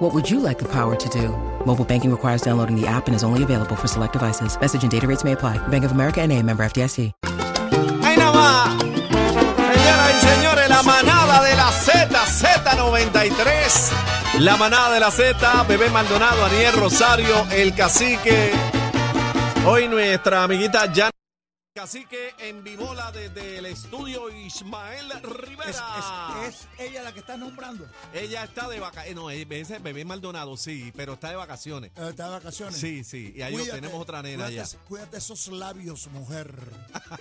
What would you like the power to do? Mobile banking requires downloading the app and is only available for select devices. Message and data rates may apply. Bank of America and a member FDIC. ¡Ahí nada más! Señoras y señores, la manada de la Z, Z93. La manada de la Z, Bebé Maldonado, Aniel Rosario, el cacique. Hoy nuestra amiguita Jan. Cacique en Vivola desde el estudio Ismael Rivera. Es, es- es ella la que está nombrando. Ella está de vacaciones. No, ese es Bebé Maldonado, sí, pero está de vacaciones. Eh, está de vacaciones. Sí, sí, y ahí Cuídate, tenemos otra nena cuídate, ya. Cuídate esos labios, mujer.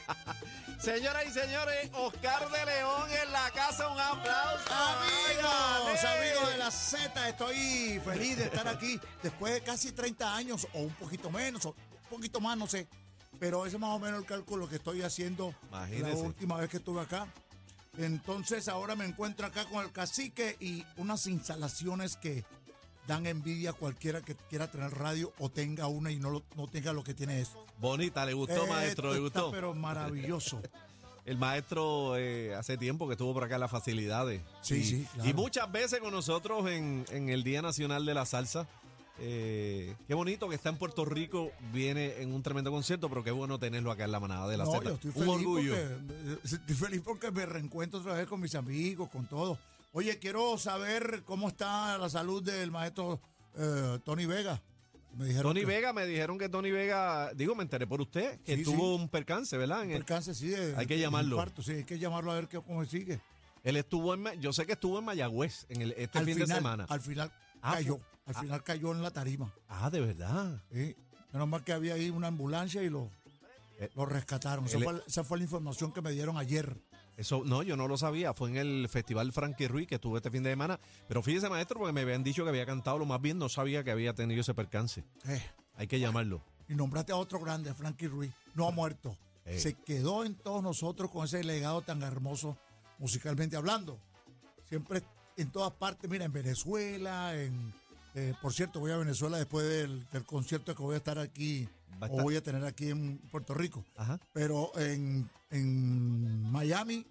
Señoras y señores, Oscar de León en la casa, un aplauso. Amigos, Ay, amigos de la Z, estoy feliz de estar aquí después de casi 30 años, o un poquito menos, o un poquito más, no sé. Pero ese es más o menos el cálculo que estoy haciendo Imagínese. la última vez que estuve acá. Entonces ahora me encuentro acá con el cacique y unas instalaciones que dan envidia a cualquiera que quiera tener radio o tenga una y no, lo- no tenga lo que tiene esto. Bonita, le gustó, maestro, le está, gustó. pero maravilloso. El maestro eh, hace tiempo que estuvo por acá en las facilidades. Sí, y, sí, claro. Y muchas veces con nosotros en, en el Día Nacional de la Salsa. Eh, qué bonito que está en Puerto Rico, viene en un tremendo concierto, pero qué bueno tenerlo acá en la manada de la No, yo estoy un feliz orgullo. Porque, eh, estoy feliz porque me reencuentro otra vez con mis amigos, con todo. Oye, quiero saber cómo está la salud del maestro eh, Tony Vega. Me dijeron Tony que- Vega, me dijeron que Tony Vega, digo, me enteré por usted, que Sí, tuvo sí. un percance, ¿verdad? El- percance, sí, de- Hay que de llamarlo. infarto, sí, hay que llamarlo a ver qué, cómo sigue. él estuvo en, yo sé que estuvo en Mayagüez en el, este al fin final, de semana. al final Ah, cayó, al ah. final cayó en la tarima. Ah, de verdad. Sí. Menos mal que había ahí una ambulancia y lo, Eh, lo rescataron. Esa fue, esa fue la información que me dieron ayer. Eso, no, yo no lo sabía. Fue en el Festival Frankie Ruiz que estuve este fin de semana. Pero fíjese, maestro, porque me habían dicho que había cantado lo más bien. No sabía que había tenido ese percance. Eh, Hay que llamarlo. y nombraste a otro grande, Frankie Ruiz. No ha muerto. Eh. Se quedó en todos nosotros con ese legado tan hermoso, musicalmente hablando. Siempre en todas partes, mira, en Venezuela, en. eh, por cierto, voy a Venezuela después del, del concierto que voy a estar aquí, o voy a tener aquí en Puerto Rico. Ajá. Pero en, en Miami,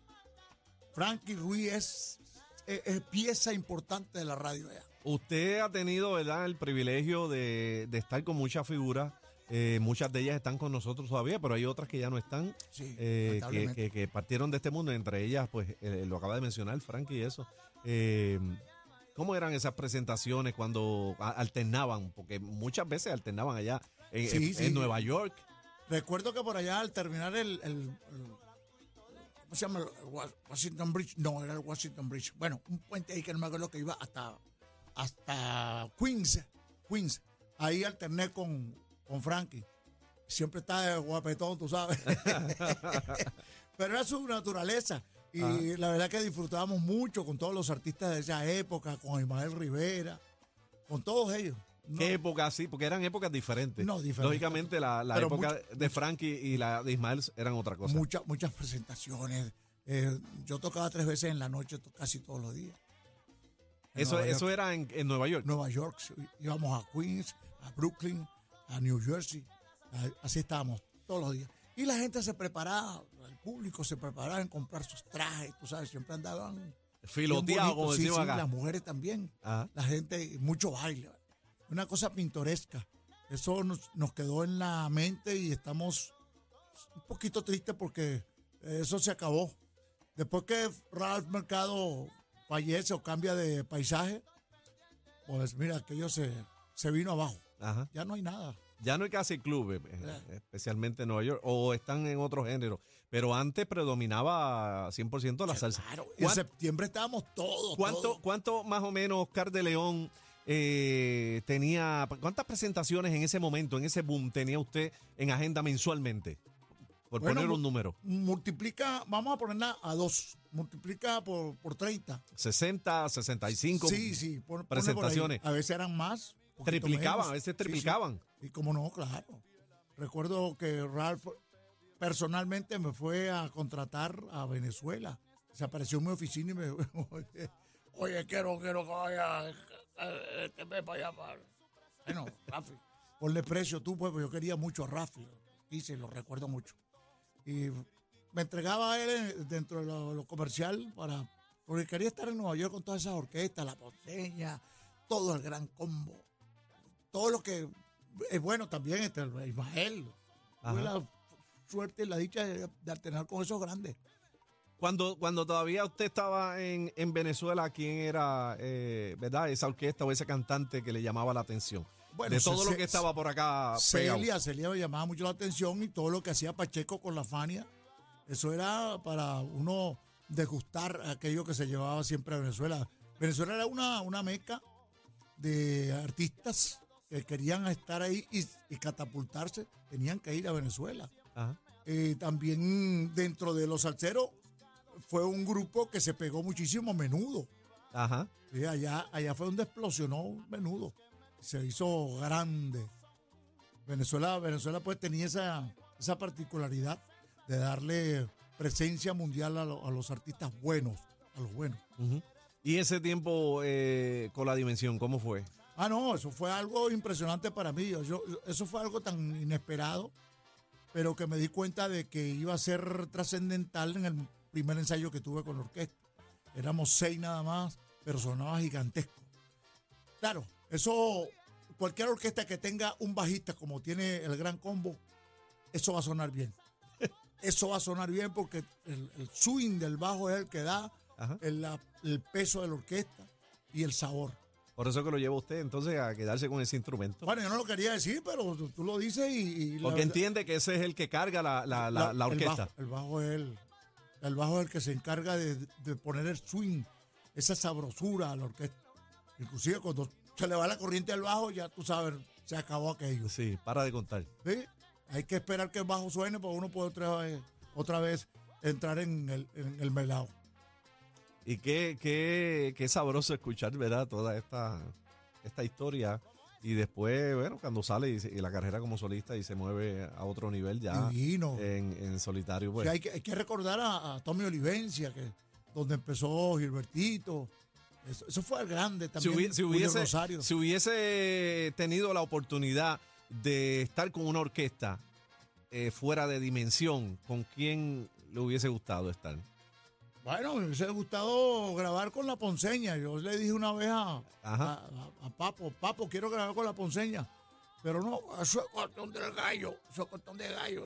Frankie Ruiz es, es- es pieza importante de la radio. allá. Usted ha tenido, ¿verdad?, el privilegio de, de estar con muchas figuras. Eh, muchas de ellas están con nosotros todavía, pero hay otras que ya no están, Sí, eh, que, lamentablemente. que- que partieron de este mundo. Entre ellas, pues, eh, lo acaba de mencionar Frankie y eso. ¿Cómo eran esas presentaciones cuando alternaban? Porque muchas veces alternaban allá en, Sí, en- sí. en Nueva York. Recuerdo que por allá al terminar el, el- el- ¿cómo se llama? Washington Bridge. No, era el Washington Bridge. Bueno, un puente ahí que no me acuerdo que iba hasta, hasta Queens. Queens. Ahí alterné con, con Frankie. Siempre está de guapetón, tú sabes. Pero era su naturaleza. Y la verdad que disfrutábamos mucho con todos los artistas de esa época, con Ismael Rivera, con todos ellos. No, ¿Qué época sí? Porque eran épocas diferentes. No, diferentes. Lógicamente, la, la época mucho- de Frankie y la de Ismael eran otra cosa. muchas muchas presentaciones. Eh, yo tocaba tres veces en la noche casi todos los días. En eso eso era en, en Nueva York. Nueva York, sí, íbamos a Queens, a Brooklyn, a New Jersey. Así estábamos todos los días. Y la gente se preparaba, el público se preparaba en comprar sus trajes, tú sabes, siempre andaban Filoteado, como. Sí, sí, acá. las mujeres también. Ajá. La gente, mucho baile. Una cosa pintoresca. Eso nos, nos quedó en la mente y estamos un poquito tristes porque eso se acabó. Después que Ralph Mercado fallece o cambia de paisaje, pues mira, aquello se, se vino abajo. Ajá. Ya no hay nada. Ya no hay casi clubes, eh, especialmente en Nueva York, o están en otros géneros. Pero antes predominaba 100% la salsa. Claro, en ¿Cuán- septiembre estábamos todos. ¿Cuánto, todos. ¿Cuánto más o menos Oscar de León eh, tenía, cuántas presentaciones en ese momento, en ese boom, tenía usted en agenda mensualmente? Por Bueno, poner un número. Multiplica, vamos a ponerla a dos. Multiplica por, por 30. 60, 65 Sí, sí. pon- por presentaciones. A veces eran más. Triplicaban, menos. a veces Sí, sí. triplicaban. Y como no, claro. Recuerdo que Ralph personalmente me fue a contratar a Venezuela. Se apareció en mi oficina y me oye, oye, quiero, quiero que vaya, eh, este mes para allá. Para... Bueno, Rafi, ponle precio tú, pues, porque yo quería mucho a Rafi. Hice, lo recuerdo mucho. Y me entregaba a él en- dentro de lo, lo comercial para porque quería estar en Nueva York con todas esas orquestas, la ponceña, todo el gran combo. Todo lo que es bueno también, este, Ismael. Tuve la suerte y la dicha de, de alternar con esos grandes. Cuando, cuando todavía usted estaba en, en Venezuela, ¿quién era, eh, verdad, esa orquesta o ese cantante que le llamaba la atención? Bueno, de todo se- lo que estaba por acá pegado. Celia, Celia me llamaba mucho la atención y todo lo que hacía Pacheco con la Fania, eso era para uno degustar aquello que se llevaba siempre a Venezuela. Venezuela era una, una meca de artistas que querían estar ahí y, y catapultarse, tenían que ir a Venezuela. Ajá. Eh, también dentro de los salseros fue un grupo que se pegó muchísimo menudo. Ajá. Sí, allá, allá fue donde explosionó menudo. Se hizo grande. Venezuela, Venezuela pues tenía esa, esa particularidad de darle presencia mundial a, lo- a los artistas buenos, a los buenos. Y ese tiempo eh, con la dimensión, ¿cómo fue? Ah, no, eso fue algo impresionante para mí. Yo, yo- eso fue algo tan inesperado, pero que me di cuenta de que iba a ser trascendental en el primer ensayo que tuve con la orquesta. Éramos seis nada más, pero sonaba gigantesco. Claro, eso, cualquier orquesta que tenga un bajista como tiene el Gran Combo, eso va a sonar bien. Eso va a sonar bien porque el, el swing del bajo es el que da Ajá. el, la- el peso de la orquesta y el sabor. Por eso que lo lleva usted entonces a quedarse con ese instrumento. Bueno, yo no lo quería decir, pero tú, tú lo dices y... y la Porque verdad- entiende que ese es el que carga la, la, la, la- la el orquesta. bajo- El bajo, es el, el bajo es el que se encarga de, de poner el swing, esa sabrosura a la orquesta. Inclusive cuando se le va la corriente al bajo, ya tú sabes, se acabó aquello. Sí, para de contar. ¿sí? Hay que esperar que el bajo suene para uno puede otra vez, otra vez entrar en el, en el melao. Y qué, qué, qué sabroso escuchar, ¿verdad? Toda esta, esta historia. Y después, bueno, cuando sale y, se- y la carrera como solista y se mueve a otro nivel ya en, en solitario, pues. Hay, que, hay que recordar a, a Tommy Olivencia, que donde empezó Gilbertito. Eso, eso fue el grande si, también. si hubiese, Rosario. si hubiese tenido la oportunidad de estar con una orquesta eh, fuera de dimensión, ¿con quién le hubiese gustado estar? Bueno, me hubiese gustado grabar con la ponceña. Yo le dije una vez a, Papo, Papo, quiero grabar con la ponceña. Pero no, eso es cuestión del gallo, eso es cuestión de gallo.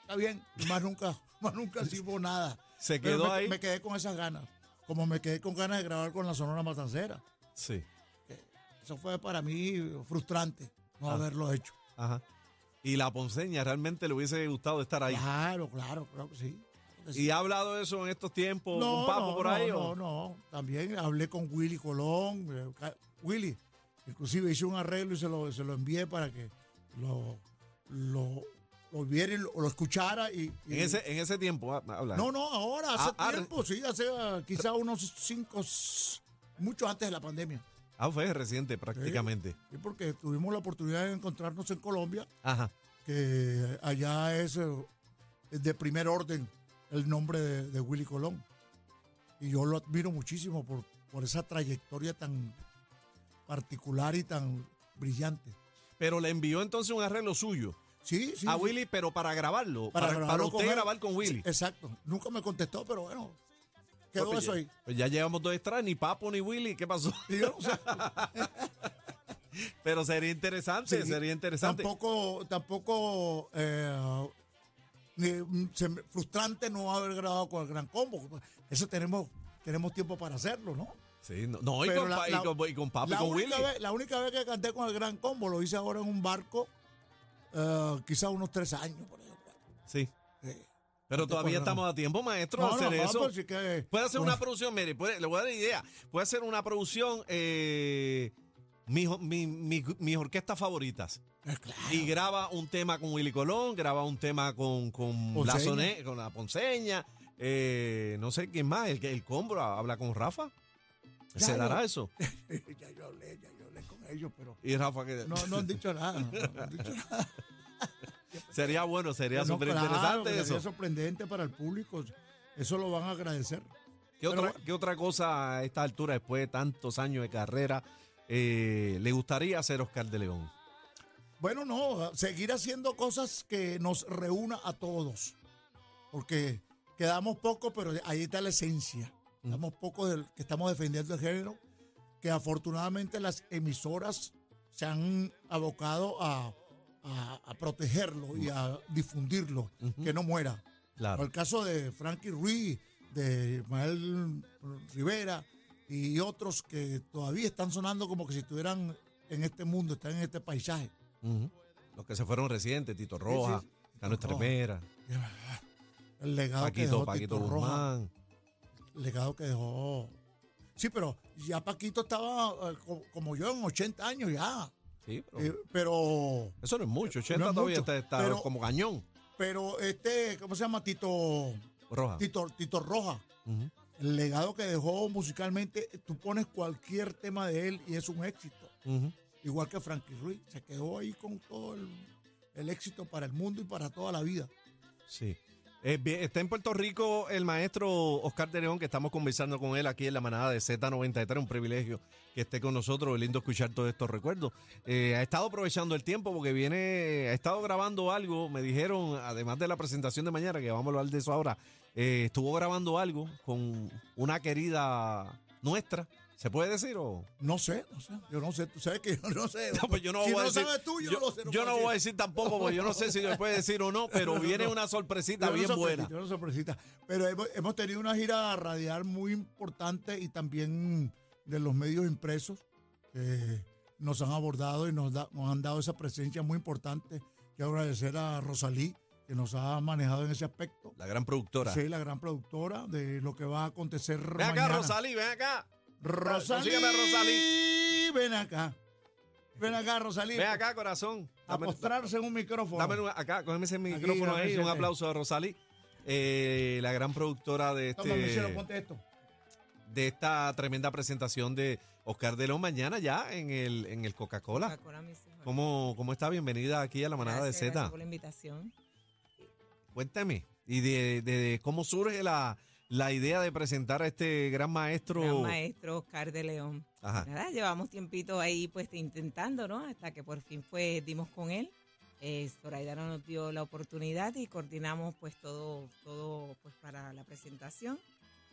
Está bien, más nunca, más nunca hicimos nada. Se quedó me, ahí. me quedé con esas ganas. Como me quedé con ganas de grabar con la Sonora Matancera. Sí. Eso fue para mí frustrante no Ah. haberlo hecho. Ajá. Y la ponceña realmente le hubiese gustado estar ahí. Claro, claro, claro que sí. ¿Y ha hablado eso en estos tiempos con Papo por no, ahí? No, o? no, También hablé con Willy Colón. eh, Willy, inclusive hice un arreglo y se lo, se lo envié para que lo, lo, lo viera y lo, lo escuchara. Y, y- En ese, en ese tiempo, ah, habla. no, no, ahora, hace Ah, ah, tiempo, sí, hace quizá unos cinco, mucho antes de la pandemia. Ah, fue reciente prácticamente. Sí, porque tuvimos la oportunidad de encontrarnos en Colombia, Ajá. que allá es eh, de primer orden el nombre de, de Willy Colón. Y yo lo admiro muchísimo por, por esa trayectoria tan particular y tan brillante. Pero le envió entonces un arreglo suyo Sí, sí. a sí. Willy, pero para grabarlo. Para, para, grabarlo usted con él. grabar con Willy. Sí, exacto. Nunca me contestó, pero bueno, quedó Pues eso ya- ahí. Pues ya llevamos dos extras, ni Papo ni Willy. ¿Qué pasó? Y yo no sé, Pero sería interesante, Sí, sería interesante. Tampoco, tampoco eh, mm, frustrante no haber grabado con el Gran Combo. Eso tenemos, tenemos tiempo para hacerlo, ¿no? Sí, no, no, y, con, la- y con- y con y La con única, Willy. vez, la única vez que canté con el Gran Combo lo hice ahora en un barco, eh, quizás unos tres años. Por ejemplo. Sí. Eh, Pero todavía estamos a tiempo, maestro, no, hacer no, eso. pues sí que- Puede hacer una producción, mire, puede- le voy a dar una idea. Puede hacer una producción, eh, mis, mi- mi- mis orquestas favoritas. eh, claro. Y graba un tema con Willy Colón, graba un tema con, con, la. Soné- con la Ponceña, eh, no sé quién más, el, el Combro habla con Rafa. Ya, ¿Se yo- dará eso? ya yo hablé, ya yo hablé con ellos, pero Y Rafa que... no, no han dicho nada. no han dicho nada. Sería bueno, sería No, súper claro, interesante sería eso. sorprendente para el público. Eso lo van a agradecer. ¿Qué Pero otra, qué otra cosa a esta altura, después de tantos años de carrera, eh, le gustaría hacer Oscar de León? Bueno, no, seguir haciendo cosas que nos reúna a todos. Porque quedamos poco, pero ahí está la esencia. Quedamos poco del que estamos defendiendo el género, que afortunadamente las emisoras se han abocado a, a- a protegerlo y a difundirlo, que no muera. Claro. El caso de Frankie Ruiz, de Ismael Rivera y otros que todavía están sonando como que si estuvieran en este mundo, están en este paisaje. Los que se fueron recientes, Tito Roja, sí. Cano Tito Roja. Estremera, El legado que dejó Paquito Tito Roja, el legado que dejó. Sí, pero ya Paquito estaba eh, co- como yo en 80 años ya. Sí, pero Eh, pero, eso no es mucho. 80 no es todavía mucho, está, está pero- como cañón. pero este, ¿cómo se llama? Tito, Roja. Tito, Tito Roja. El legado que dejó musicalmente, tú pones cualquier tema de él y es un éxito. Igual que Frankie Ruiz, se quedó ahí con todo el, el éxito para el mundo y para toda la vida. Sí. Eh, está en Puerto Rico el maestro Oscar de León, que estamos conversando con él aquí en la manada de Z93. Un privilegio que esté con nosotros. Lindo escuchar todos estos recuerdos. Eh, ha estado aprovechando el tiempo porque viene, ha estado grabando algo. Me dijeron, además de la presentación de mañana, que vamos a hablar de eso ahora, eh, estuvo grabando algo con una querida nuestra. ¿Se puede decir o.? No sé, no sé, yo no sé, tú sabes que yo no sé. No, pues yo no si voy a no decir. sabes tú, yo, yo no lo sé. yo no voy a decir tampoco, porque yo no sé si se puede decir o no, pero viene una sorpresita bien buena. sorpresita, una sorpresita. Pero hemos, hemos tenido una gira radial muy importante y también de los medios impresos que nos han abordado y nos, da- nos han dado esa presencia muy importante. Quiero agradecer a Rosalí, que nos ha manejado en ese aspecto. La gran productora. Sí, la gran productora de lo que va a acontecer Ven acá, mañana. Rosalí, ven acá. Rosalí. Consígueme a Rosalí. Ven acá. Ven acá, Rosalí. Ven acá, corazón. A Dame, postrarse en un micrófono. dame un- acá, cógeme ese micrófono ahí. Un aplauso a Rosalí, eh, la gran productora de Toma, Michelle, este ponte esto. de esta tremenda presentación de Oscar de León mañana ya en el en el Coca-Cola. Hijos. ¿Cómo, ¿Cómo está? Bienvenida aquí a la manada Gracias, de gracias Z. por la invitación. Cuéntame. Y de, de- de cómo surge la, la idea de presentar a este gran maestro. Gran maestro Oscar de León. Ajá. Nada, llevamos tiempito ahí pues intentando, ¿no? Hasta que por fin pues dimos con él. Eh, Zoraida nos dio la oportunidad y coordinamos pues todo, todo pues para la presentación.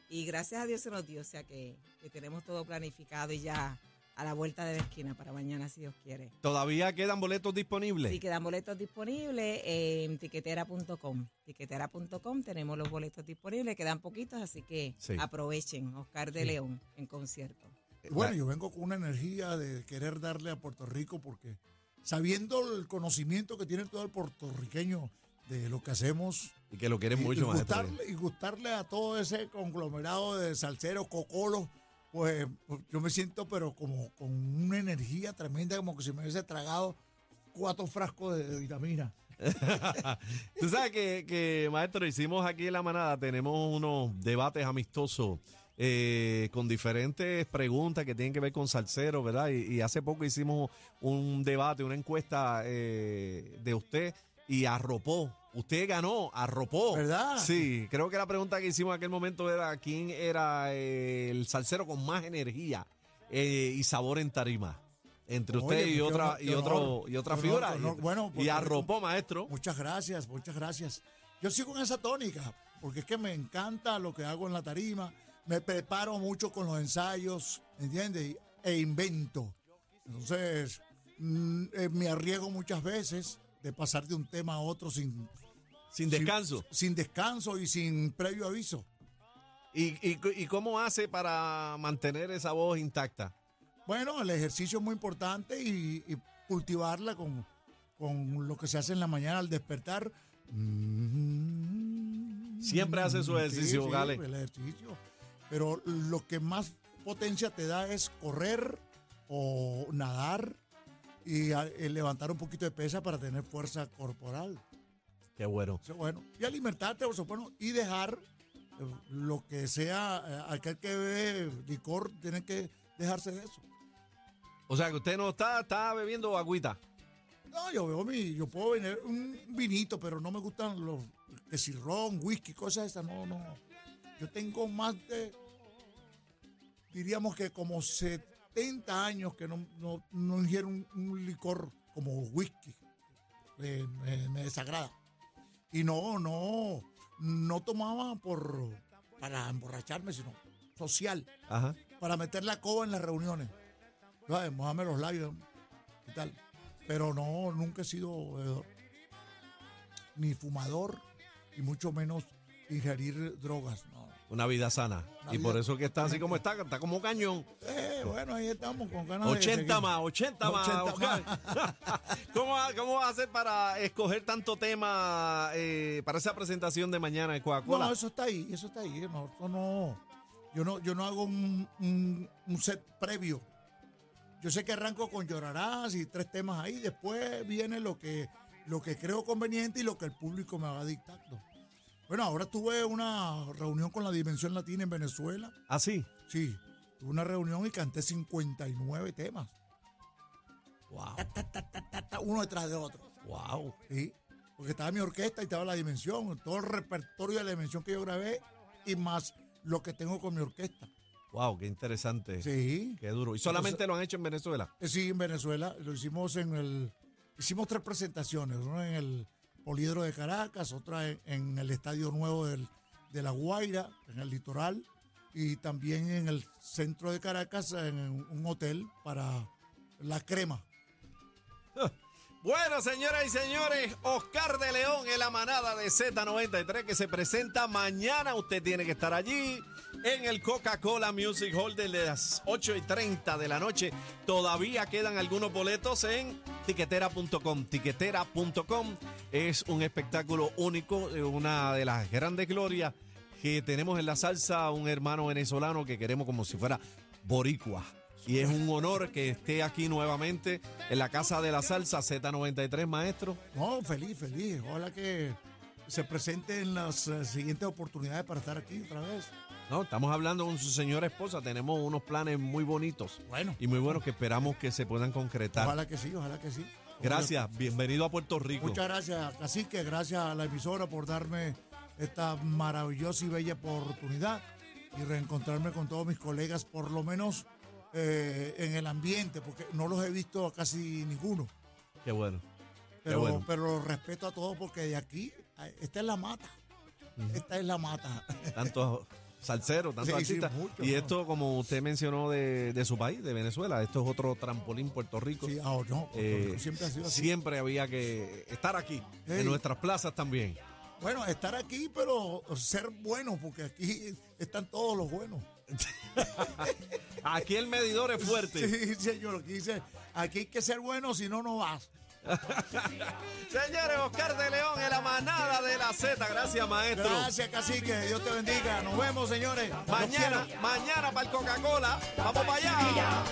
Y gracias a Dios se nos dio, o sea que, que tenemos todo planificado y ya a la vuelta de la esquina para mañana si Dios quiere. ¿Todavía quedan boletos disponibles? Sí, quedan boletos disponibles en tiquetera.com. Tiquetera.com tenemos los boletos disponibles, quedan poquitos, así que Sí. aprovechen. Oscar de León en concierto. Y Bueno, yo vengo con una energía de querer darle a Puerto Rico porque sabiendo el conocimiento que tiene todo el puertorriqueño de lo que hacemos Y que lo quieren mucho, y maestro. gustarle, y gustarle a todo ese conglomerado de salseros, cocolos, pues, pues, yo me siento pero como con una energía tremenda, como que si me hubiese tragado cuatro frascos de, de vitamina. Tú sabes que, que, maestro, hicimos aquí en la manada, tenemos unos debates amistosos eh, con diferentes preguntas que tienen que ver con salsero, ¿verdad? Y, hace poco hicimos un debate, una encuesta eh, de usted y arropó. Usted ganó, arropó. ¿Verdad? Sí, creo que la pregunta que hicimos en aquel momento era quién era eh, el salsero con más energía eh, y sabor en tarima. Entre Oye, usted y otra, honor, y otro, y otra figura. honor, honor. Bueno, y arropó, maestro. Muchas gracias, muchas gracias. Yo sigo en esa tónica, porque es que me encanta lo que hago en la tarima, me preparo mucho con los ensayos, ¿entiendes? E invento. Entonces, mm, eh, me arriesgo muchas veces de pasar de un tema a otro sin, Sin descanso. sin, sin descanso y sin previo aviso. ¿Y, y, y cómo hace para mantener esa voz intacta? Bueno, el ejercicio es muy importante y, y cultivarla con, con lo que se hace en la mañana al despertar. Siempre hace su ejercicio, Sí, sí, Gale. el ejercicio. Pero lo que más potencia te da es correr o nadar y a- eh, levantar un poquito de pesa para tener fuerza corporal. Qué bueno. Es bueno. Y alimentarte, por supuesto, y dejar eh, lo que sea, eh, aquel que bebe licor tiene que dejarse de eso. O sea, que usted no está, está bebiendo agüita. No, yo veo mi, yo puedo vender un vinito, pero no me gustan los que si ron, whisky, cosas esas, no, no. Yo tengo más de, diríamos que como 70 años que no, no, no ingiero un, un licor como whisky. Eh, me, me desagrada. Y no, no, no tomaba por para emborracharme, sino social, Ajá. para meter la coba en las reuniones. ¿Sabes? Mojarme los labios y tal. Pero no, nunca he sido bebedor, ni fumador, y mucho menos ingerir drogas. No. Una vida sana. Una y vida- por eso que está así como está, está como cañón. Eh, bueno, ahí estamos con ganas de 80 seguir. más, 80 más. 80 Oscar. ¿Cómo, ¿Cómo vas a hacer para escoger tanto tema eh, para esa presentación de mañana de Coca-Cola? No, eso está ahí, eso está ahí. No, no, yo no, yo no hago un, un- un set previo. Yo sé que arranco con llorarás y tres temas ahí. Después viene lo que, lo que creo conveniente y lo que el público me va dictando. Bueno, ahora tuve una reunión con la Dimensión Latina en Venezuela. ¿Ah, sí? Sí, tuve una reunión y canté 59 temas. Wow. Ta, ta, ta, ta, ta, uno detrás de otro. Wow. Sí, porque estaba mi orquesta y estaba la dimensión, todo el repertorio de la dimensión que yo grabé y más lo que tengo con mi orquesta. Wow, qué interesante. Sí, Qué duro. ¿Y solamente lo han hecho en Venezuela? eh, sí, en Venezuela lo hicimos en el, hicimos tres presentaciones, una en el Poliedro de Caracas, otra en, en el Estadio Nuevo del- de La Guaira, en el litoral, y también en el centro de Caracas, en un hotel para la crema. Bueno, señoras y señores, Oscar de León en la manada de Z93 que se presenta mañana. Usted tiene que estar allí en el Coca-Cola Music Hall de las 8 y 30 de la noche. Todavía quedan algunos boletos en tiquetera.com. Tiquetera.com es un espectáculo único, eh, una de las grandes glorias que tenemos en la salsa, un hermano venezolano que queremos como si fuera boricua. Y es un honor que esté aquí nuevamente en la Casa de la Salsa Z93, maestro. No, feliz, feliz. Ojalá que se presenten las eh, siguientes oportunidades para estar aquí otra vez. No, estamos hablando con su señora esposa. Tenemos unos planes muy bonitos Bueno, y muy buenos que esperamos que se puedan concretar. ojalá que sí, ojalá que sí. Gracias, bienvenido a Puerto Rico. Muchas gracias, Cacique. Gracias a la emisora por darme esta maravillosa y bella oportunidad y reencontrarme con todos mis colegas, por lo menos eh, en el ambiente, porque no los he visto a casi ninguno. Qué bueno. Pero, bueno. pero los respeto a todos porque de aquí, esta es la mata. Esta es la mata. Tantos salseros, tantos Sí, mucho, y esto, como usted mencionó de, de su país, de Venezuela, esto es otro trampolín Puerto Rico. Sí, ah, no, Eh, Rico siempre ha sido así. siempre había que estar aquí, en nuestras plazas también. Bueno, estar aquí, pero ser bueno, porque aquí están todos los buenos. Aquí el medidor es fuerte. Sí, señor, aquí dice, aquí hay que ser bueno, si no, no vas. Señores, Oscar de León en la manada de la Z. Gracias, maestro. Gracias, cacique, Dios te bendiga. Nos vemos, señores. Mañana, mañana para el Coca-Cola. Vamos para allá.